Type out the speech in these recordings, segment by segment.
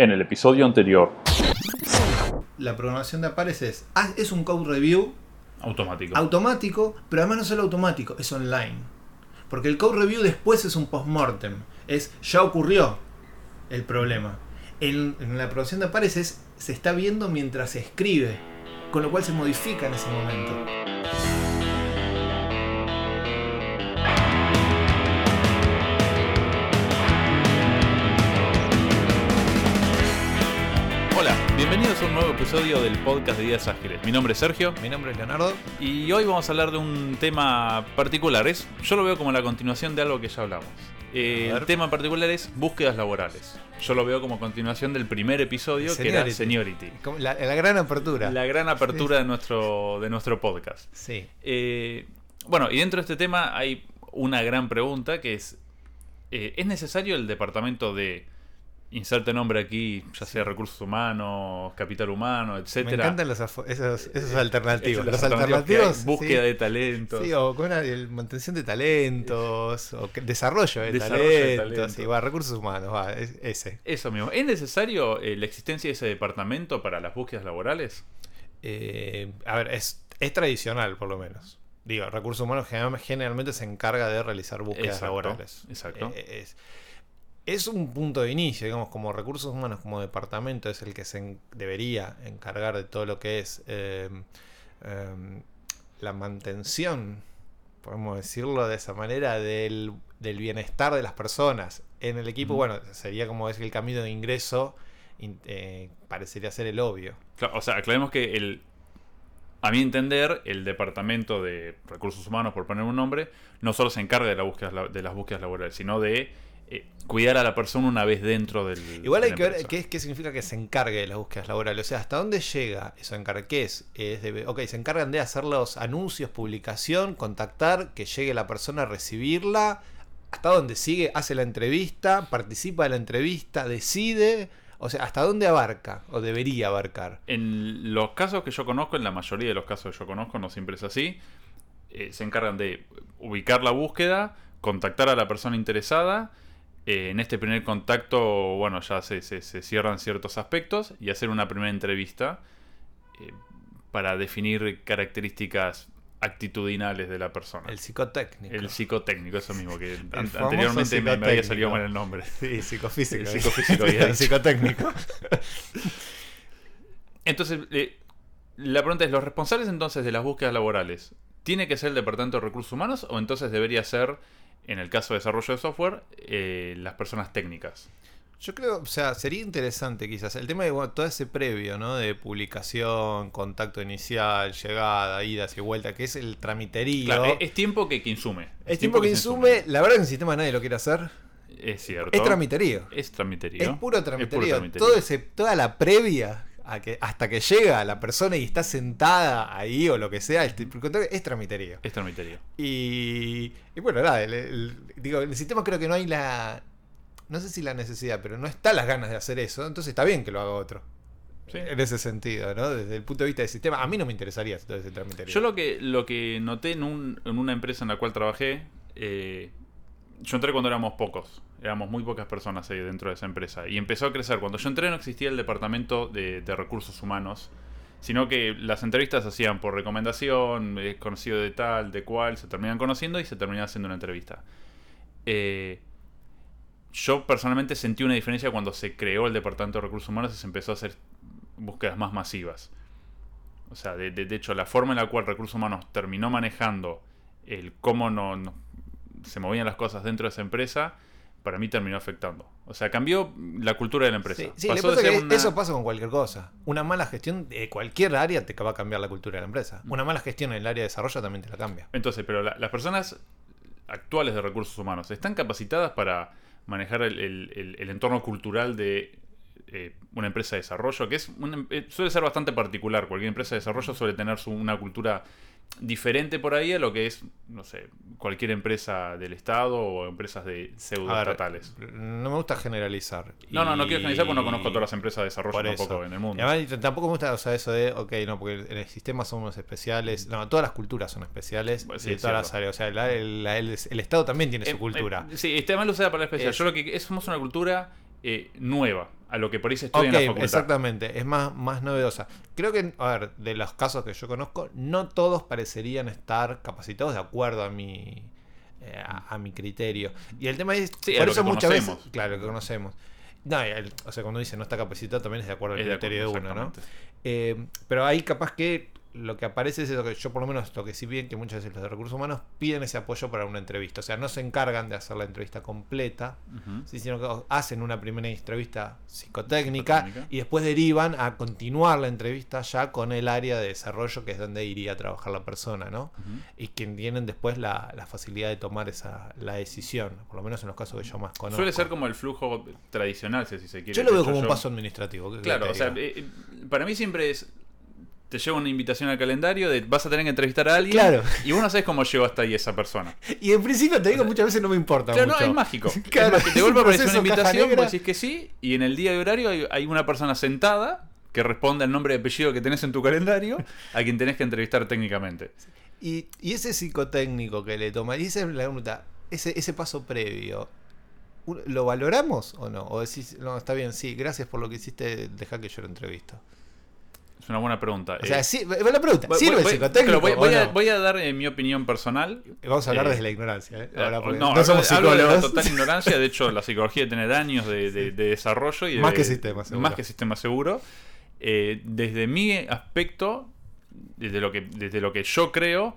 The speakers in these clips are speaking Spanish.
En el episodio anterior. La programación de Aparece es, ah, es un code review Automático. automático, pero además no solo automático, es online. Porque el code review después es un postmortem. Es, ya ocurrió el problema. En, en la programación de Apareces se está viendo mientras se escribe, con lo cual se modifica en ese momento. Bienvenidos a un nuevo episodio del podcast de Días Ágiles. Mi nombre es Sergio Mi nombre es Leonardo. y hoy vamos a hablar de un tema particular. Es, yo lo veo como la continuación de algo que ya hablamos. Eh, el tema en particular es búsquedas laborales. Yo lo veo como continuación del primer episodio que era Seniority. La gran apertura. La gran apertura de nuestro, de nuestro podcast. Sí. Eh, bueno, y dentro de este tema hay una gran pregunta que es, eh, ¿es necesario el departamento de inserte nombre aquí, ya sea recursos humanos, capital humano, Me etcétera? encantan los esos, esos alternativos. Los hay, búsqueda sí. de talentos. Sí, o con una el- mantención de talentos, o que- desarrollo de Desarrollo de talentos, talentos. sí, va, recursos humanos, va, es- ese. Eso mismo. ¿Es necesario eh, la existencia de ese departamento para las búsquedas laborales? Eh, a ver, es, es tradicional por lo menos. Digo, recursos humanos general- generalmente se encarga de realizar búsquedas Exacto, laborales. exacto. Eh, es, es un punto de inicio, digamos, como recursos humanos, como departamento, es el que se en- debería encargar de todo lo que es eh, eh, la mantención, podemos decirlo de esa manera, del, del bienestar de las personas en el equipo. Bueno, sería como es el camino de ingreso, in- eh, parecería ser el obvio. O sea, aclaremos que el, a mi entender, el departamento de recursos humanos, por poner un nombre, no solo se encarga de, la búsqueda, de las búsquedas laborales, sino de eh, cuidar a la persona una vez dentro del. Igual hay que ver qué, qué significa que se encargue de las búsquedas laborales. O sea, ¿hasta dónde llega eso encargue? ¿Qué es? Es de- ok, se encargan de hacer los anuncios, publicación, contactar, que llegue la persona a recibirla. ¿Hasta dónde sigue? Hace la entrevista, participa de la entrevista, decide. O sea, ¿hasta dónde abarca? O debería abarcar. En los casos que yo conozco, en la mayoría de los casos que yo conozco, no siempre es así, eh, se encargan de ubicar la búsqueda, contactar a la persona interesada. Eh, en este primer contacto, bueno, ya se, se- se cierran ciertos aspectos y hacer una primera entrevista eh, para definir características actitudinales de la persona. El psicotécnico. El psicotécnico, eso mismo, que an- anteriormente me, me había salido mal el nombre. Sí, psicofísico. El psicofísico, El psicotécnico. Entonces, eh, la pregunta es, ¿los responsables entonces de las búsquedas laborales tiene que ser el Departamento de Recursos Humanos o entonces debería ser, en el caso de desarrollo de software, eh, las personas técnicas? Yo creo, o sea, sería interesante quizás el tema de bueno, todo ese previo, ¿no? De publicación, contacto inicial, llegada, idas y vueltas, que es el tramiterío. Claro, es, es tiempo que, que insume. es tiempo que se insume, la verdad que en el sistema nadie lo quiere hacer. Es cierto. Es tramiterío. Es tramiterío. Es puro tramiterío. tramiterío. Todo ese, toda la previa a que, hasta que llega la persona y está sentada ahí o lo que sea, el- es tramiterío. Es tramiterío. Y, y bueno, nada, el, el- digo, el sistema creo que no hay la. No sé si la necesidad, pero no está las ganas de hacer eso. Entonces está bien que lo haga otro. Sí. En ese sentido, ¿no? Desde el punto de vista del sistema. A mí no me interesaría todo ese tramiterío. Yo lo que, lo que noté en, un- en una empresa en la cual trabajé, eh, yo entré cuando éramos pocos, éramos muy pocas personas ahí dentro de esa empresa. Y empezó a crecer. Cuando yo entré no existía el departamento de, recursos humanos, sino que las entrevistas se hacían por recomendación, es conocido de tal, de cual, se terminan conociendo y se terminaba haciendo una entrevista. Eh, yo personalmente sentí una diferencia cuando se creó el departamento de recursos humanos y se empezó a hacer búsquedas más masivas. O sea, de, de- hecho, la forma en la cual Recursos Humanos terminó manejando el cómo no- se movían las cosas dentro de esa empresa, para mí terminó afectando. O sea, cambió la cultura de la empresa. Sí, sí, Pasó pasa de ser que una- eso pasa con cualquier cosa. Una mala gestión de cualquier área te va a cambiar la cultura de la empresa. Mm. Una mala gestión en el área de desarrollo también te la cambia. Entonces, pero la- las personas actuales de recursos humanos están capacitadas para manejar el, el- el- el entorno cultural de eh, una empresa de desarrollo, que es una- eh, suele ser bastante particular. Cualquier empresa de desarrollo suele tener su- una cultura diferente por ahí a lo que es, no sé, cualquier empresa del Estado o empresas de pseudo A ver, estatales. No me gusta generalizar. No, no, no quiero generalizar porque no conozco todas las empresas de desarrollo tampoco en el mundo. Y además, t- tampoco me gusta o sea, eso de, ok, no, porque en el sistema somos especiales. No, todas las culturas son especiales. Bueno, sí, de todas las áreas. O sea, la- el, la- el- el Estado también tiene Eh, su cultura. eh, sí, este además lo usa para especial. Es- Yo lo que es, somos una cultura eh, nueva. A lo que por ahí se estudia en la facultad. exactamente, es más, más novedosa. Creo que, a ver, de los casos que yo conozco, no todos parecerían estar capacitados de acuerdo a mi, eh, a, a mi criterio. Y el tema es, Sí, por eso muchas veces, conocemos. claro, que conocemos. No, el- o sea, cuando dice no está capacitado también es de acuerdo al Es criterio de, acuerdo, uno, ¿no? Eh, pero ahí capaz que lo que aparece es eso que yo por lo menos lo que sí bien que muchas veces los de recursos humanos piden ese apoyo para una entrevista. O sea, no se encargan de hacer la entrevista completa, sino que hacen una primera entrevista psicotécnica, Psicotécnica. y después derivan a continuar la entrevista ya con el área de desarrollo que es donde iría a trabajar la persona, ¿no? Y quien tienen después la, la facilidad de tomar esa la decisión, por lo menos en los casos que yo más conozco. Suele ser como el flujo tradicional, si se quiere. Yo lo veo como un paso administrativo. ¿qué Claro, o sea, eh, eh, para mí siempre es. Te lleva una invitación al calendario de vas a tener que entrevistar a alguien. Claro. Y vos no sabes cómo llegó hasta ahí esa persona. Y en principio te digo, muchas veces no me importa Claro, no, mucho. es mágico. Es Claro, mágico. es De un golpe aparece una proceso caja invitación, vos decís que sí, y en el día y horario hay, hay una persona sentada que responde al nombre y apellido que tenés en tu calendario a quien tenés que entrevistar técnicamente. Y, y ese psicotécnico que le toma, y esa es la pregunta, ese, ese paso previo, ¿un- ¿lo valoramos o no? O decís, no, está bien, sí, gracias por lo que hiciste, deja que yo lo entrevisto. Es una buena pregunta. O sea, Eh, sí, la pregunta, ¿sirve voy- el claro, voy, a, no? voy a dar eh, mi opinión personal. Vamos a hablar eh, desde la ignorancia, ¿eh? Ahora, Eh, no, no, hablo somos hablo de la psicólogos. total ignorancia. De hecho, la psicología tiene años de, de- de desarrollo y de- Más que sistema seguro. Más que sistema seguro. Desde mi aspecto, desde lo que, desde lo que yo creo,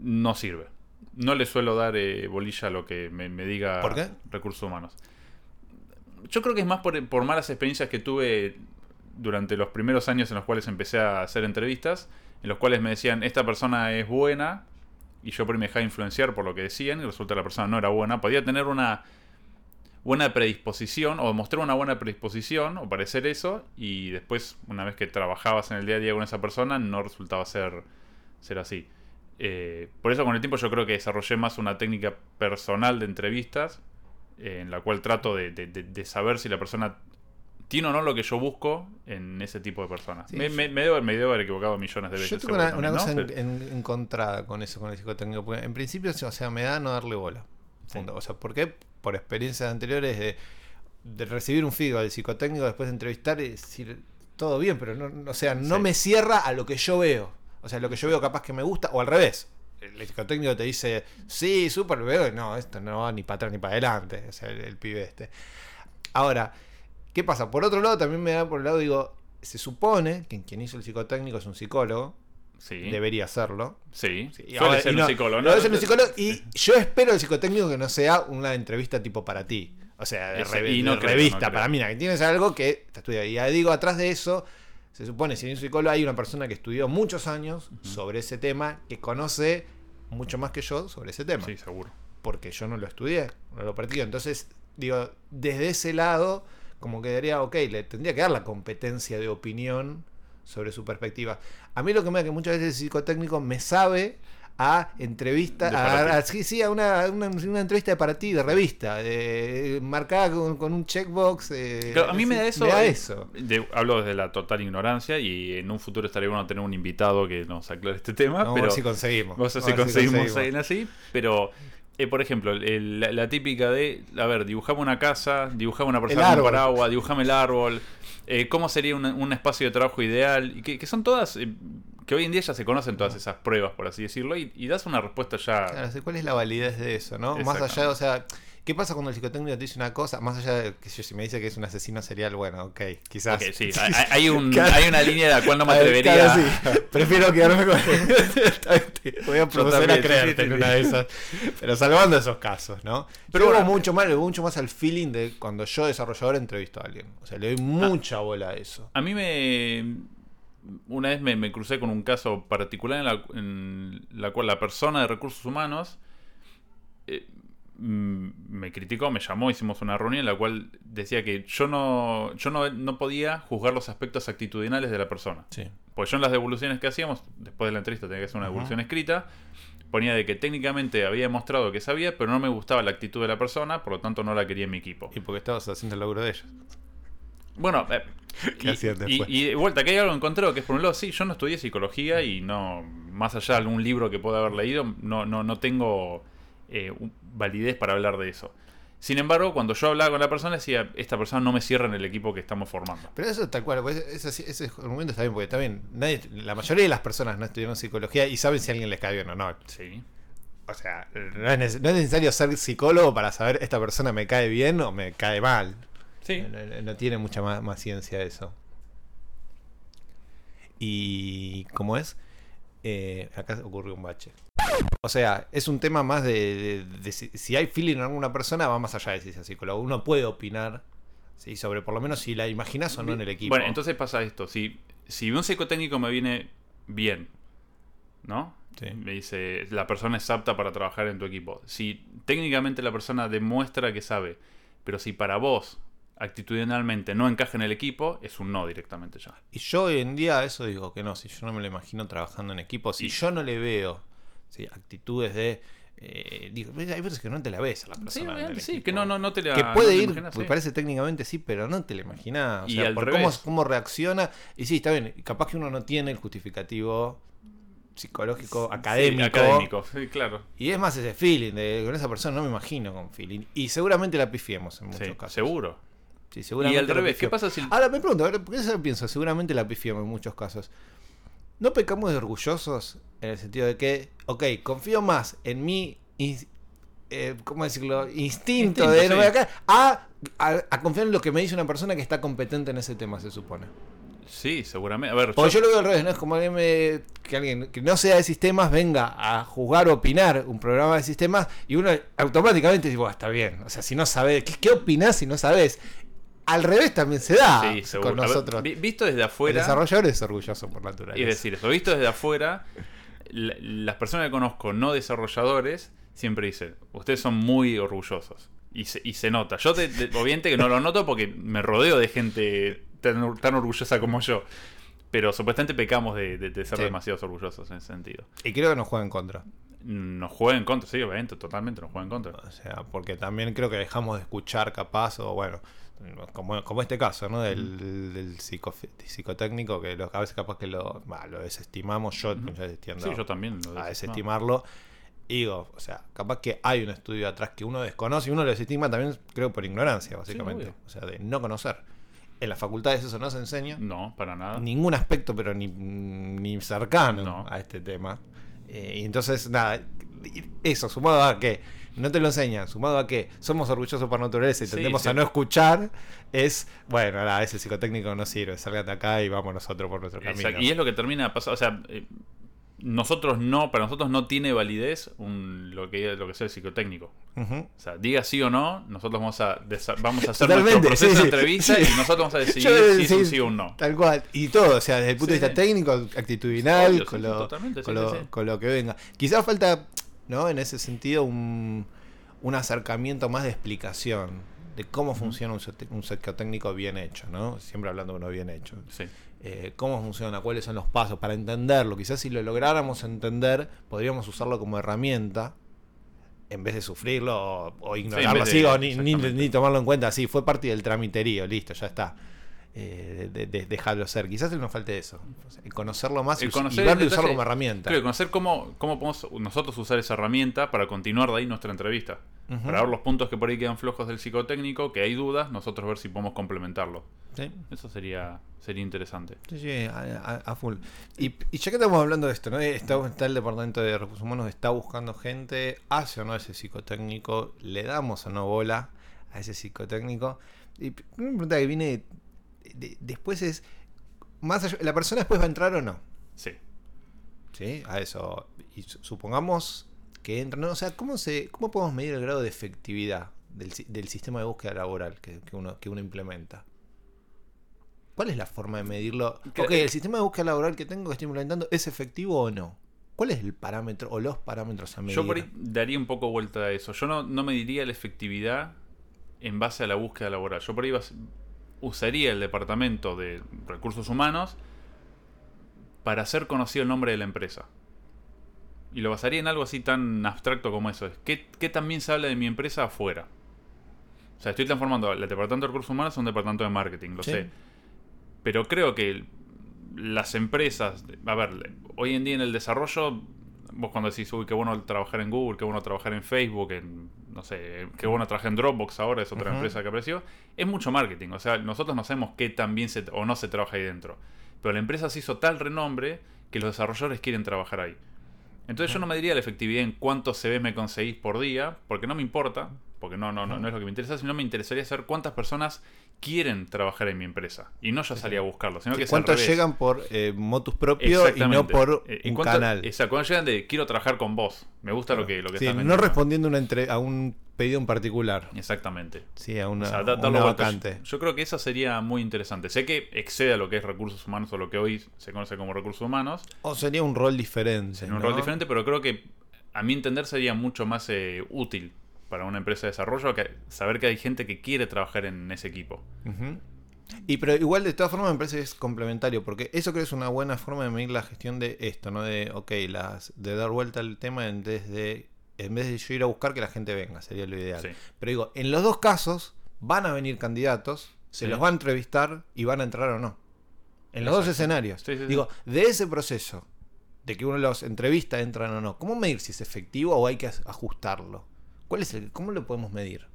no sirve. No le suelo dar bolilla a lo que me, me diga ¿Por qué? recursos humanos. Yo creo que es más por, por malas experiencias que tuve durante los primeros años en los cuales empecé a hacer entrevistas, en los cuales me decían, esta persona es buena, y yo por me dejaba influenciar por lo que decían, y resulta que la persona no era buena. Podía tener una buena predisposición, o mostrar una buena predisposición, o parecer eso, y después, una vez que trabajabas en el día a día con esa persona, no resultaba ser, ser así. Eh, por eso con el tiempo yo creo que desarrollé más una técnica personal de entrevistas, eh, en la cual trato de saber si la persona tiene o no lo que yo busco en ese tipo de personas. Sí, me, me- me debo, me debo haber equivocado millones de veces. Yo tengo una, cosa ¿no? en- en- encontrada con eso, con el psicotécnico. Porque en principio, o sea, me da no darle bola. O sea, ¿por qué? Por experiencias anteriores de, de recibir un feedback del psicotécnico después de entrevistar y decir todo bien, pero no, no- o sea, no Sí. me cierra a lo que yo veo. O sea, lo que yo veo capaz que me gusta, o al revés. El psicotécnico te dice, sí, súper, veo, no, esto no va ni para atrás ni para adelante. O sea, el, el pibe este. Ahora, ¿qué pasa? Por otro lado, también me da por el lado, digo, se supone que quien hizo el psicotécnico es un psicólogo, Sí, debería hacerlo. sí. Sí, Suele ahora- ser y un no, psicólogo, no, ¿no? es un psicólogo y yo espero el psicotécnico que no sea una entrevista tipo para ti. O sea, de, Ese- revi- y no de creo, revista no para mí. Que tienes algo que te estudia. Y ya digo, atrás de eso, se supone, si hay un psicólogo, hay una persona que estudió muchos años sobre ese tema, que conoce mucho más que yo sobre ese tema. Sí, seguro. Porque yo no lo estudié, no lo practico. Entonces, digo, desde ese lado, como que diría, ok, le tendría que dar la competencia de opinión sobre su perspectiva. A mí lo que me da que muchas veces el psicotécnico me sabe a entrevista, a, sí, sí, a una, una, una entrevista de para ti, de revista, de, marcada con, con un checkbox. eh, Claro, a mí me da eso. Me da eso. de- hablo desde la total ignorancia y en un futuro estaría bueno tener un invitado que nos aclare este tema. Vamos a pero ver si conseguimos. Vamos a ver si conseguimos, conseguimos. alguien así. Pero, eh, por ejemplo, el- la, la típica de, a ver, dibujame una casa, dibujame una persona con un paraguas, dibujame el árbol, eh, cómo sería un, un espacio de trabajo ideal, y que, que son todas, eh, que hoy en día ya se conocen todas esas pruebas, por así decirlo, y, y das una respuesta ya... Claro, ¿cuál es la validez de eso, no? Más allá, o sea, ¿qué pasa cuando el psicotécnico te dice una cosa? Más allá de que yo, si me dice que es un asesino serial, bueno, ok, quizás. Ok, sí, hay, hay un- Claro. hay una línea de la cual no me atrevería... claro, sí. Prefiero quedarme con. Voy a proceder a creerte sí, en una de esas. Pero salvando esos casos, ¿no? Pero Pero bueno, mucho más, mucho más al feeling de cuando yo, desarrollador, entrevisto a alguien. O sea, le doy mucha bola a eso. A mí me. Una vez me, me crucé con un caso particular en la, en la cual la persona de recursos humanos eh, me criticó, me llamó, hicimos una reunión en la cual decía que yo no, yo no, no podía juzgar los aspectos actitudinales de la persona. Sí. Pues yo en las devoluciones que hacíamos, después de la entrevista tenía que hacer una devolución escrita, ponía de que técnicamente había demostrado que sabía, pero no me gustaba la actitud de la persona, por lo tanto no la quería en mi equipo. Y porque estabas haciendo el laburo de ellos. Bueno, eh, ¿Qué y, y- de vuelta, que hay algo encontrado que es por un lado, sí, yo no estudié psicología y no, más allá de algún libro que pueda haber leído, no, no, no tengo eh, un- validez para hablar de eso. Sin embargo, cuando yo hablaba con la persona, decía, esta persona no me cierra en el equipo que estamos formando. Pero eso tal cual, pues, ese, ese argumento está bien, porque también nadie, la mayoría de las personas no estudiaron psicología y saben si a alguien les cae bien o no. Sí. O sea, no es, neces- no es necesario ser psicólogo para saber esta persona me cae bien o me cae mal. Sí. No tiene mucha más, más ciencia eso. Y ¿cómo es? Eh, acá ocurrió un bache. O sea, es un tema más de, de- de si, si hay feeling en alguna persona, va más allá de si es psicólogo. Uno puede opinar ¿sí? sobre por lo menos si la imaginas o no en el equipo. Bueno, entonces pasa esto. Si, si un psicotécnico me viene bien, ¿no? Sí. Me dice, la persona es apta para trabajar en tu equipo. Si técnicamente la persona demuestra que sabe, pero si para vos actitudinalmente no encaja en el equipo, es un no directamente ya. Y yo hoy en día eso digo que no, si yo no me lo imagino trabajando en equipo, si Y- yo no le veo ¿sí? actitudes de... eh, digo, hay veces que no te la ves a la persona. Sí, en el obviamente, sí, equipo. que no, no, no te la que puede ir, imaginas, me sí. parece técnicamente sí, pero no te lo imaginas. O Y sea, al por revés. cómo, cómo reacciona. Y sí, está bien, capaz que uno no tiene el justificativo psicológico, académico. Sí, académico, sí, claro. Y es más ese feeling, de con esa persona no me imagino con feeling. Y seguramente la pifiemos en muchos Sí, casos. seguro. Sí, Y seguramente al la revés, ¿qué pasa si... Ahora me pregunto, a ver, ¿por qué eso pienso? Seguramente la pifiamos en muchos casos. ¿No pecamos de orgullosos en el sentido de que, ok, confío más en mi, eh, ¿cómo decirlo? Instinto, Instinto, de no sí. acá, a, a- a confiar en lo que me dice una persona que está competente en ese tema, se supone. Sí, seguramente. A ver, Porque yo- yo lo veo al revés, ¿no? Es como alguien me- que alguien que no sea de sistemas venga a jugar o opinar un programa de sistemas y uno automáticamente dice, "Buah, está bien. O sea, si no sabes, ¿qué, qué opinás si no sabes? Al revés también se da sí, seguro. con ver, nosotros. vi- visto desde El afuera... desarrollador es orgulloso por naturaleza. Es decir, eso visto desde afuera, la- las personas que conozco no desarrolladores siempre dicen, ustedes son muy orgullosos. Y se, y se nota. Yo, de- obviamente que no lo noto porque me rodeo de gente tan, or- tan orgullosa como yo. Pero supuestamente pecamos de, de- de ser Sí. demasiados orgullosos en ese sentido. Y creo que nos juega en contra. Nos juega en contra, sí, obviamente, totalmente nos juega en contra. O sea, porque también creo que dejamos de escuchar capaz, o bueno, como, como este caso, ¿no? Del, del psico- psicotécnico, que lo- a veces capaz que lo, bah, lo desestimamos. Yo veces tiendo Sí, yo también lo a desestimarlo. Y digo, o sea, capaz que hay un estudio atrás que uno desconoce y uno lo desestima también, creo, por ignorancia, básicamente. o sea, de no conocer. En las facultades eso no se enseña. No, para nada. Ningún aspecto, pero ni, ni cercano No. a este tema. Eh, y entonces, nada, eso, sumado a que no te lo enseñan, sumado a que somos orgullosos por naturaleza y Sí, tendemos sí. a no escuchar, es, bueno, nada, ese psicotécnico no sirve, salgan de acá y vamos nosotros por nuestro Exacto. camino. Y es lo que termina pasando. O sea, eh, nosotros no, para nosotros no tiene validez un, lo que lo que sea el psicotécnico. O sea, diga sí o no, nosotros vamos a, vamos a hacer Totalmente, nuestro proceso sí, de sí. entrevista Sí. y nosotros vamos a decidir Yo, si es un sí, sí o un no. Tal cual. Y todo, o sea, desde el punto Sí, de vista sí. técnico, actitudinal, Obvio, sí, con, sí, lo, totalmente, con, sí, lo, sí, sí. con lo que venga. Quizás falta, ¿no? En ese sentido, un, un acercamiento más de explicación de cómo funciona un, un psicotécnico bien hecho, ¿no? Siempre hablando de uno bien hecho. Sí. Eh, cómo funciona, cuáles son los pasos para entenderlo. Quizás si lo lográramos entender, podríamos usarlo como herramienta en vez de sufrirlo o, o ignorarlo de- así, o ni, ni- tomarlo en cuenta así. Fue parte del tramiterío, listo, ya está. Eh, de, de- dejarlo ser. Quizás nos falte eso. El conocerlo más y, El conocer y verlo usarlo como herramienta. Creo que conocer cómo, cómo podemos nosotros usar esa herramienta para continuar de ahí nuestra entrevista. Para ver los puntos que por ahí quedan flojos del psicotécnico, que hay dudas, nosotros ver si podemos complementarlo. Sí. Eso sería, sería interesante. Sí, sí, a, full. Y, y ya que estamos hablando de esto, ¿no? Está, está el Departamento de Recursos Humanos, está buscando gente, hace o no ese psicotécnico, le damos o no bola a ese psicotécnico. Y una pregunta que viene de- después es, más allá- ¿la persona después va a entrar o no? Sí. ¿Sí? A eso. Y su- supongamos que entra, ¿no? O sea, ¿cómo, se, ¿cómo podemos medir el grado de efectividad del, del sistema de búsqueda laboral que, que uno, que uno implementa? ¿Cuál es la forma de medirlo? Ok, el sistema de búsqueda laboral que tengo que estoy implementando, ¿es efectivo o no? ¿Cuál es el parámetro o los parámetros a medir? Yo por ahí daría un poco vuelta a eso. Yo no, no mediría la efectividad en base a la búsqueda laboral. Yo por ahí usaría el departamento de recursos humanos para hacer conocido el nombre de la empresa. Y lo basaría en algo así tan abstracto como eso. Es ¿qué, qué también se habla de mi empresa afuera? O sea, estoy transformando el departamento de recursos humanos en un departamento de marketing, lo Sí. sé. Pero creo que las empresas, a ver, hoy en día en el desarrollo vos cuando decís, uy, qué bueno trabajar en Google, qué bueno trabajar en Facebook, en, no sé, qué bueno trabajar en Dropbox ahora, es otra empresa que apareció, es mucho marketing. O sea, nosotros no sabemos qué tan bien se, o no se trabaja ahí dentro. Pero la empresa se hizo tal renombre que los desarrolladores quieren trabajar ahí. Entonces yo no me diría la efectividad en cuántos CVs me conseguís por día, porque no me importa, porque no, no, no, no es lo que me interesa, sino me interesaría saber cuántas personas quieren trabajar en mi empresa. Y no yo salí a buscarlo, sino que es al ¿Cuántos revés. llegan por eh, motus propio y no por Eh, ¿y un cuánto- canal? Exacto, cuando llegan de quiero trabajar con vos. Me gusta lo que, lo que Sí, estás no vendiendo. respondiendo una entre- a un pedido en particular. Exactamente. Sí, a una, O sea, da- una vacante. Yo creo que esa sería muy interesante. Sé que excede a lo que es recursos humanos o lo que hoy se conoce como recursos humanos. O sería un rol diferente. En un ¿no? rol diferente, pero creo que a mi entender sería mucho más eh, útil para una empresa de desarrollo que saber que hay gente que quiere trabajar en ese equipo. Y pero igual de todas formas me parece que es complementario, porque eso creo que es una buena forma de medir la gestión de esto, ¿no? De, ok, las, de dar vuelta al tema en vez de, en vez de yo ir a buscar que la gente venga, sería lo ideal. Sí. Pero digo, en los dos casos van a venir candidatos, se los va a entrevistar y van a entrar o no. En los dos escenarios. Sí, digo, de ese proceso, de que uno los entrevista, entran o no, ¿cómo medir si es efectivo o hay que ajustarlo? ¿Cuál es el, ¿Cómo lo podemos medir?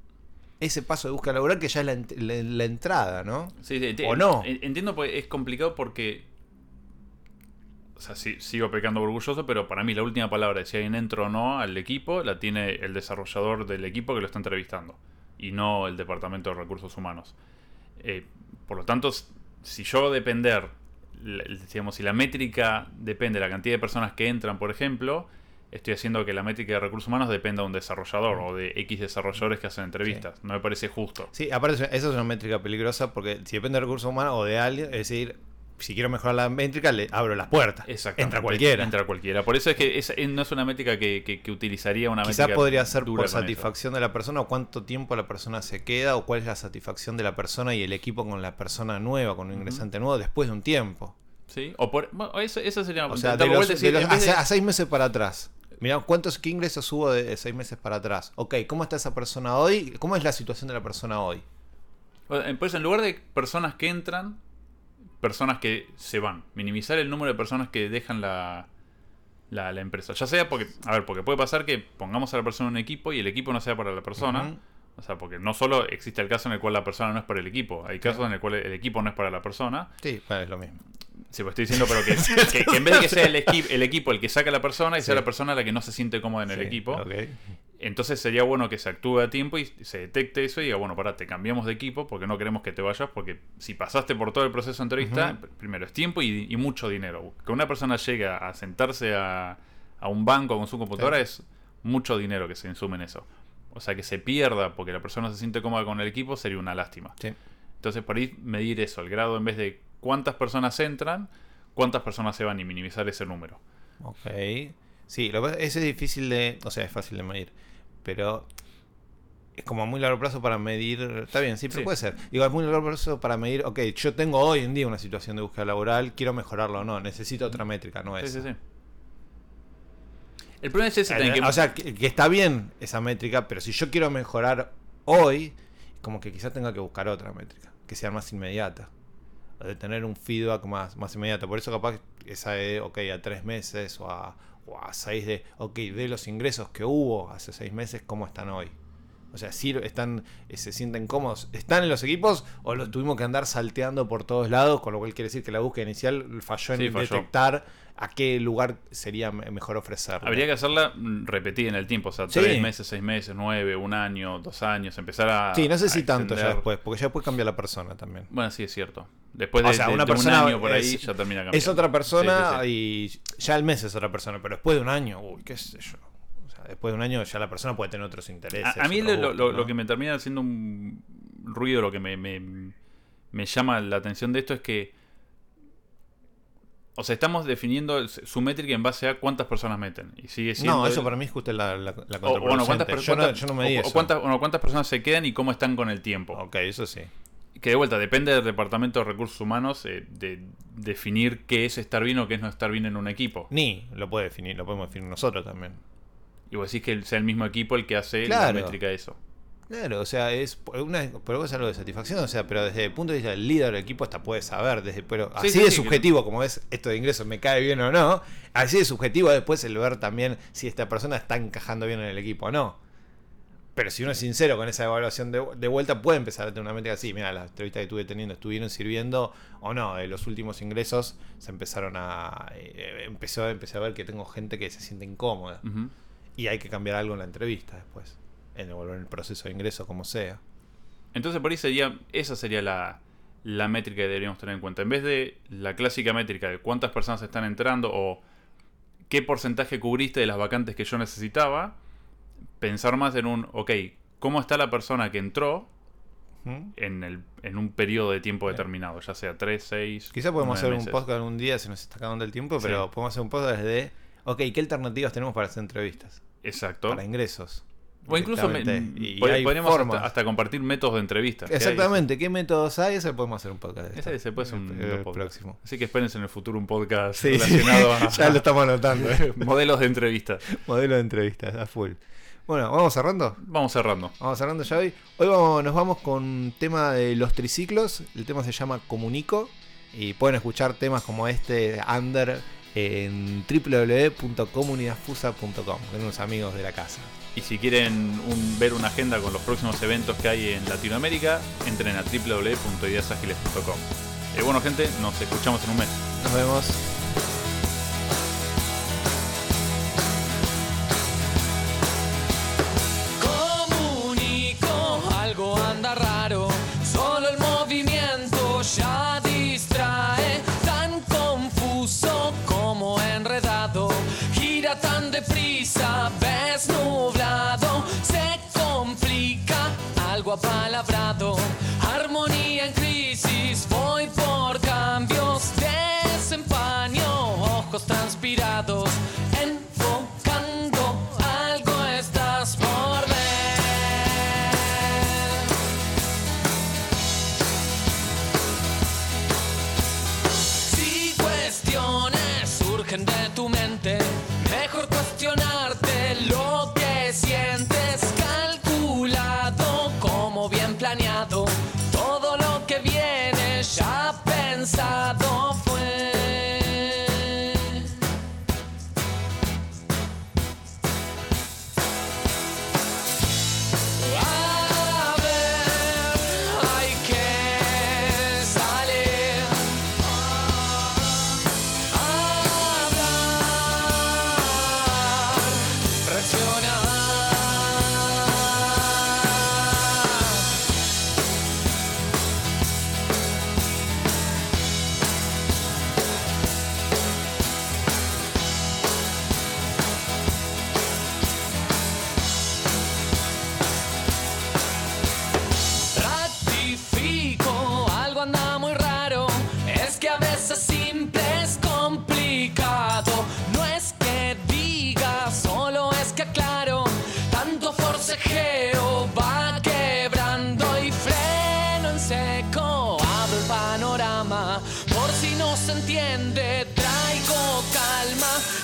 Ese paso de búsqueda laboral que ya es la, ent- la- la entrada, ¿no? Sí, sí, ¿O no? en- Entiendo, pues es complicado porque. O sea, sí, sigo pecando orgulloso, pero para mí la última palabra de si alguien entra o no al equipo la tiene el desarrollador del equipo que lo está entrevistando y no el departamento de recursos humanos. Eh, por lo tanto, si yo depender, digamos, si la métrica depende de la cantidad de personas que entran, por ejemplo, estoy haciendo que la métrica de recursos humanos dependa de un desarrollador o de X desarrolladores que hacen entrevistas. No me parece justo. Sí, aparte, esa es una métrica peligrosa porque si depende de recursos humanos o de alguien, es decir, si quiero mejorar la métrica, le abro las puertas. Entra cualquiera. Entra cualquiera. Por eso es que no es una métrica que, que- que utilizaría una Quizás métrica podría ser por satisfacción de la persona o cuánto tiempo la persona se queda o cuál es la satisfacción de la persona y el equipo con la persona nueva, con un ingresante nuevo después de un tiempo. Sí. O por, bueno, eso, sería O sea, de los- y de decir, los- de- a, a seis meses para atrás. Mirá, ¿cuántos qué ingresos hubo de, seis meses para atrás? Ok, ¿cómo está esa persona hoy? ¿Cómo es la situación de la persona hoy? pues en lugar de personas que entran, personas que se van. Minimizar el número de personas que dejan la, la, la empresa. Ya sea porque, a ver, porque puede pasar que pongamos a la persona en un equipo y el equipo no sea para la persona. O sea, porque no solo existe el caso en el cual la persona no es para el equipo, hay casos en el cual el equipo no es para la persona. Sí, bueno, es lo mismo. Sí, pues estoy diciendo, pero que, que- que en vez de que sea el, equi- el equipo el que saca a la persona y sea la persona la que no se siente cómoda en el equipo. Entonces sería bueno que se actúe a tiempo y se detecte eso y diga, bueno, pará, te cambiamos de equipo porque no queremos que te vayas, porque si pasaste por todo el proceso de entrevista, primero es tiempo y, y mucho dinero. Que una persona llegue a, sentarse a, a un banco con su computadora Sí. es mucho dinero que se insume en eso. O sea, que se pierda porque la persona se siente cómoda con el equipo sería una lástima. Sí. Entonces, por ahí medir eso, el grado en vez de cuántas personas entran, cuántas personas se van y minimizar ese número. Ok. Sí, lo que pasa- ese es difícil de. O sea, es fácil de medir. Pero es como a muy largo plazo para medir. Está bien, sí, pero Sí. puede ser. Digo, es muy largo plazo para medir. Ok, yo tengo hoy en día una situación de búsqueda laboral, quiero mejorarla o no. Necesito otra métrica, no Sí, es. sí, sí. El problema es ese también, que- O sea, que, que está bien esa métrica, pero si yo quiero mejorar hoy, como que quizás tenga que buscar otra métrica, que sea más inmediata. O de tener un feedback más, más inmediato. Por eso capaz esa de, ok, a tres meses o a, o a seis de, ok, de los ingresos que hubo hace seis meses, ¿cómo están hoy? O sea, si están, eh, se sienten cómodos, ¿están en los equipos o los tuvimos que andar salteando por todos lados? Con lo cual quiere decir que la búsqueda inicial falló en Sí, falló. detectar a qué lugar sería me- mejor ofrecerlo. Habría que hacerla mm, repetida en el tiempo, o sea, Sí. tres meses, seis meses, nueve, un año, dos años, empezar a. Sí, no sé si tanto ya después, porque ya después cambia la persona también. Bueno, sí, es cierto. Después O de, sea, de- una de persona un año por ahí es- ya termina cambiando. Es otra persona Sí, y ya al mes es otra persona, pero después de un año, uy, qué sé yo. Después de un año ya la persona puede tener otros intereses. A, a mí lo, que me termina haciendo un ruido, lo que me, me- me llama la atención de esto es que. O sea, estamos definiendo su métrica en base a cuántas personas meten. Y sigue siendo. No, eso el- para mí es justo la, la, la o, bueno, cuántas, per- yo, no, cuántas- yo no me di o- o eso. cuántas, bueno, cuántas personas se quedan y cómo están con el tiempo. Ok, eso sí. Que de vuelta, depende del departamento de recursos humanos eh, de definir qué es estar bien o qué es no estar bien en un equipo. Ni lo puede definir, lo podemos definir nosotros también. Y vos decís que sea el mismo equipo el que hace la métrica de eso. Claro, o sea, es una por algo es algo de satisfacción, o sea, pero desde el punto de vista del líder del equipo hasta puede saber, desde, pero Sí, así sí, de sí, subjetivo como es esto de ingresos, me cae bien o no, así de subjetivo después el ver también si esta persona está encajando bien en el equipo o no. Pero si uno es sincero con esa evaluación de, de vuelta, puede empezar a tener una métrica así. Mira, las entrevistas que estuve teniendo estuvieron sirviendo o no. De los últimos ingresos se empezaron a. eh, empezó, empecé a ver que tengo gente que se siente incómoda. Ujú. Y hay que cambiar algo en la entrevista después. En el, en el proceso de ingreso, como sea. Entonces por ahí sería, esa sería la, la métrica que deberíamos tener en cuenta. En vez de la clásica métrica de cuántas personas están entrando o qué porcentaje cubriste de las vacantes que yo necesitaba, pensar más en un, ok, ¿cómo está la persona que entró en, el, en un periodo de tiempo Bien. determinado? Ya sea 3, 6... Quizá podemos hacer un podcast algún día, se nos está acabando el tiempo, pero Sí. podemos hacer un podcast de. Ok, ¿qué alternativas tenemos para hacer entrevistas? Exacto. Para ingresos. O incluso me- Directamente. Y pod- hay podríamos formas. hasta, hasta compartir métodos de hay. Exactamente, ¿qué métodos hay? Ese podemos hacer un podcast de Ese, ese puede ser un El- lindo el podcast. próximo. Así que espérense en el futuro un podcast Sí, sí. relacionado a ya lo estamos anotando. eh. modelos de entrevistas. Modelo de entrevistas, a full. Bueno, ¿vamos cerrando? Vamos cerrando. Vamos cerrando ya hoy. Hoy vamos- nos vamos con un tema de los triciclos. El tema se llama Comunico. Y pueden escuchar temas como este, Under, en www.comunidadfusa.com, con unos amigos de la casa. Y si quieren un- ver una agenda con los próximos eventos que hay en Latinoamérica, entren a www.ideasagiles.com. Eh, bueno, gente, nos escuchamos en un mes. Nos vemos. Apalabrado, Por si no se entiende, traigo calma.